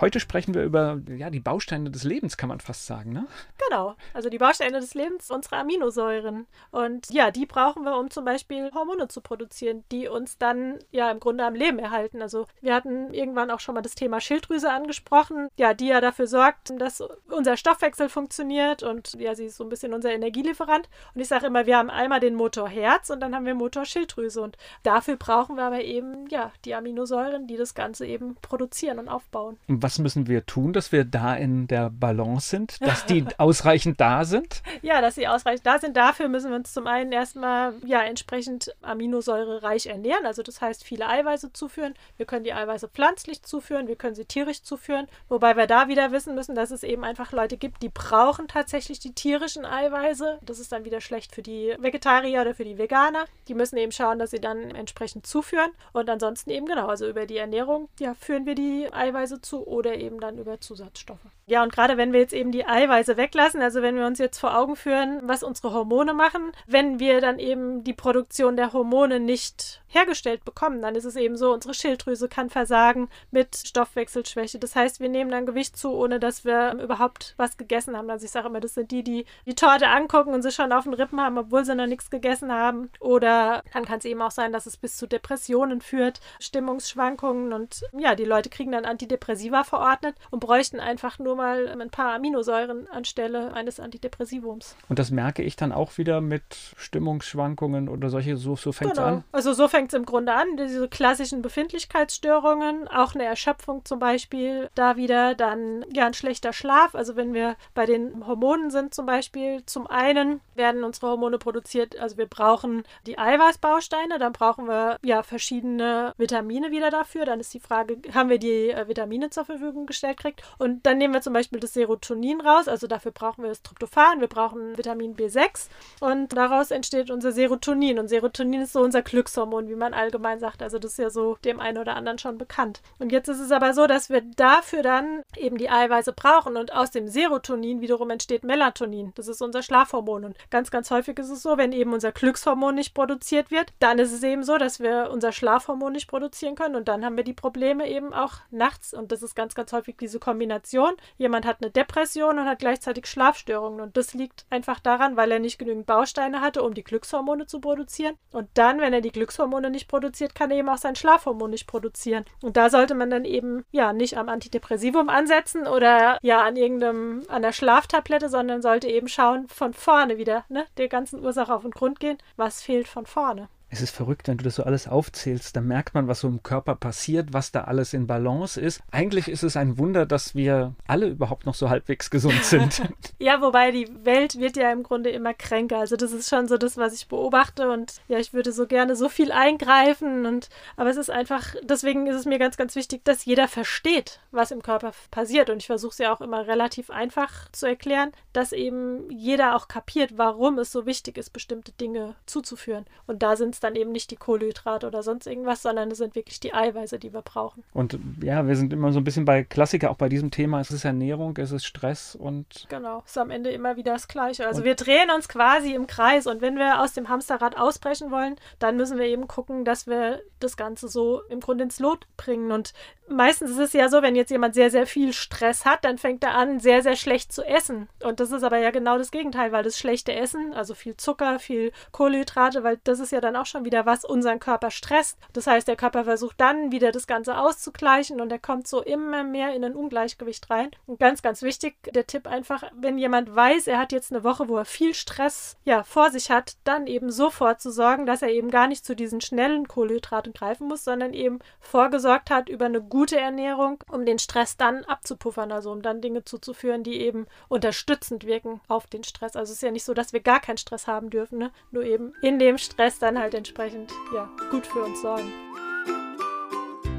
Heute sprechen wir über ja, die Bausteine des Lebens, kann man fast sagen, ne? Genau, also die Bausteine des Lebens, unsere Aminosäuren. Und ja, die brauchen wir, um zum Beispiel Hormone zu produzieren, die uns dann ja im Grunde am Leben erhalten. Also wir hatten irgendwann auch schon mal das Thema Schilddrüse angesprochen, ja, die ja dafür sorgt, dass unser Stoffwechsel funktioniert und ja, sie ist so ein bisschen unser Energielieferant. Und ich sage immer, wir haben einmal den Motor Herz und dann haben wir Motor Schilddrüse. Und dafür brauchen wir aber eben ja die Aminosäuren, die das Ganze eben produzieren und aufbauen. Und was müssen wir tun, dass wir da in der Balance sind, dass die ausreichend da sind? Ja, dass sie ausreichend da sind. Dafür müssen wir uns zum einen erstmal ja entsprechend aminosäurereich ernähren, also das heißt viele Eiweiße zuführen. Wir können die Eiweiße pflanzlich zuführen, wir können sie tierisch zuführen, wobei wir da wieder wissen müssen, dass es eben einfach Leute gibt, die brauchen tatsächlich die tierischen Eiweiße. Das ist dann wieder schlecht für die Vegetarier oder für die Veganer. Die müssen eben schauen, dass sie dann entsprechend zuführen und ansonsten eben genau, also über die Ernährung ja führen wir die Eiweiße zu oder eben dann über Zusatzstoffe. Ja, und gerade wenn wir jetzt eben die Eiweiße weglassen, also wenn wir uns jetzt vor Augen führen, was unsere Hormone machen, wenn wir dann eben die Produktion der Hormone nicht hergestellt bekommen, dann ist es eben so, unsere Schilddrüse kann versagen mit Stoffwechselschwäche. Das heißt, wir nehmen dann Gewicht zu, ohne dass wir überhaupt was gegessen haben. Also ich sage immer, das sind die, die die Torte angucken und sie schon auf den Rippen haben, obwohl sie noch nichts gegessen haben. Oder dann kann es eben auch sein, dass es bis zu Depressionen führt, Stimmungsschwankungen und ja, die Leute kriegen dann Antidepressiva verordnet und bräuchten einfach nur mal ein paar Aminosäuren anstelle eines Antidepressivums. Und das merke ich dann auch wieder mit Stimmungsschwankungen oder solche, so, so fängt es genau. an? Also so fängt es im Grunde an, diese klassischen Befindlichkeitsstörungen, auch eine Erschöpfung zum Beispiel, da wieder dann ja ein schlechter Schlaf, also wenn wir bei den Hormonen sind zum Beispiel, zum einen werden unsere Hormone produziert, also wir brauchen die Eiweißbausteine, dann brauchen wir ja verschiedene Vitamine wieder dafür, dann ist die Frage, haben wir die äh, Vitamine zur Verfügung gestellt kriegt und dann nehmen wir zum Beispiel das Serotonin raus, also dafür brauchen wir das Tryptophan, wir brauchen Vitamin B6 und daraus entsteht unser Serotonin. Und Serotonin ist so unser Glückshormon, wie man allgemein sagt, also das ist ja so dem einen oder anderen schon bekannt. Und jetzt ist es aber so, dass wir dafür dann eben die Eiweiße brauchen. Und aus dem Serotonin wiederum entsteht Melatonin, das ist unser Schlafhormon. Und ganz, ganz häufig ist es so, wenn eben unser Glückshormon nicht produziert wird, dann ist es eben so, dass wir unser Schlafhormon nicht produzieren können. Und dann haben wir die Probleme eben auch nachts. Und das ist ganz, ganz häufig diese Kombination. Jemand hat eine Depression und hat gleichzeitig Schlafstörungen. Und das liegt einfach daran, weil er nicht genügend Bausteine hatte, um die Glückshormone zu produzieren. Und dann, wenn er die Glückshormone nicht produziert, kann er eben auch sein Schlafhormon nicht produzieren. Und da sollte man dann eben, ja, nicht am Antidepressivum ansetzen oder ja an irgendeinem, an der Schlaftablette, sondern sollte eben schauen, von vorne wieder, ne, der ganzen Ursache auf den Grund gehen. Was fehlt von vorne? Es ist verrückt, wenn du das so alles aufzählst, dann merkt man, was so im Körper passiert, was da alles in Balance ist. Eigentlich ist es ein Wunder, dass wir alle überhaupt noch so halbwegs gesund sind. ja, wobei die Welt wird ja im Grunde immer kränker. Also das ist schon so das, was ich beobachte und ja, ich würde so gerne so viel eingreifen und aber es ist einfach, deswegen ist es mir ganz, ganz wichtig, dass jeder versteht, was im Körper passiert und ich versuche es ja auch immer relativ einfach zu erklären, dass eben jeder auch kapiert, warum es so wichtig ist, bestimmte Dinge zuzuführen. Und da sind es dann eben nicht die Kohlenhydrate oder sonst irgendwas, sondern es sind wirklich die Eiweiße, die wir brauchen. Und ja, wir sind immer so ein bisschen bei Klassiker, auch bei diesem Thema. Es ist Ernährung, es ist Stress und. Genau, ist am Ende immer wieder das Gleiche. Also wir drehen uns quasi im Kreis und wenn wir aus dem Hamsterrad ausbrechen wollen, dann müssen wir eben gucken, dass wir das Ganze so im Grunde ins Lot bringen. Und meistens ist es ja so, wenn jetzt jemand sehr, sehr viel Stress hat, dann fängt er an, sehr, sehr schlecht zu essen. Und das ist aber ja genau das Gegenteil, weil das schlechte Essen, also viel Zucker, viel Kohlenhydrate, weil das ist ja dann auch schon wieder was unseren Körper stresst. Das heißt, der Körper versucht dann wieder das Ganze auszugleichen und er kommt so immer mehr in ein Ungleichgewicht rein. Und ganz, ganz wichtig, der Tipp einfach, wenn jemand weiß, er hat jetzt eine Woche, wo er viel Stress ja, vor sich hat, dann eben sofort zu sorgen, dass er eben gar nicht zu diesen schnellen Kohlenhydraten greifen muss, sondern eben vorgesorgt hat über eine gute Ernährung, um den Stress dann abzupuffern, also um dann Dinge zuzuführen, die eben unterstützend wirken auf den Stress. Also es ist ja nicht so, dass wir gar keinen Stress haben dürfen, ne? nur eben in dem Stress dann halt entsprechend ja, gut für uns sorgen.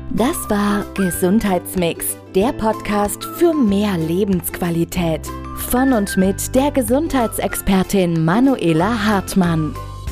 Das war Gesundheitsmix, der Podcast für mehr Lebensqualität. Von und mit der Gesundheitsexpertin Manuela Hartmann.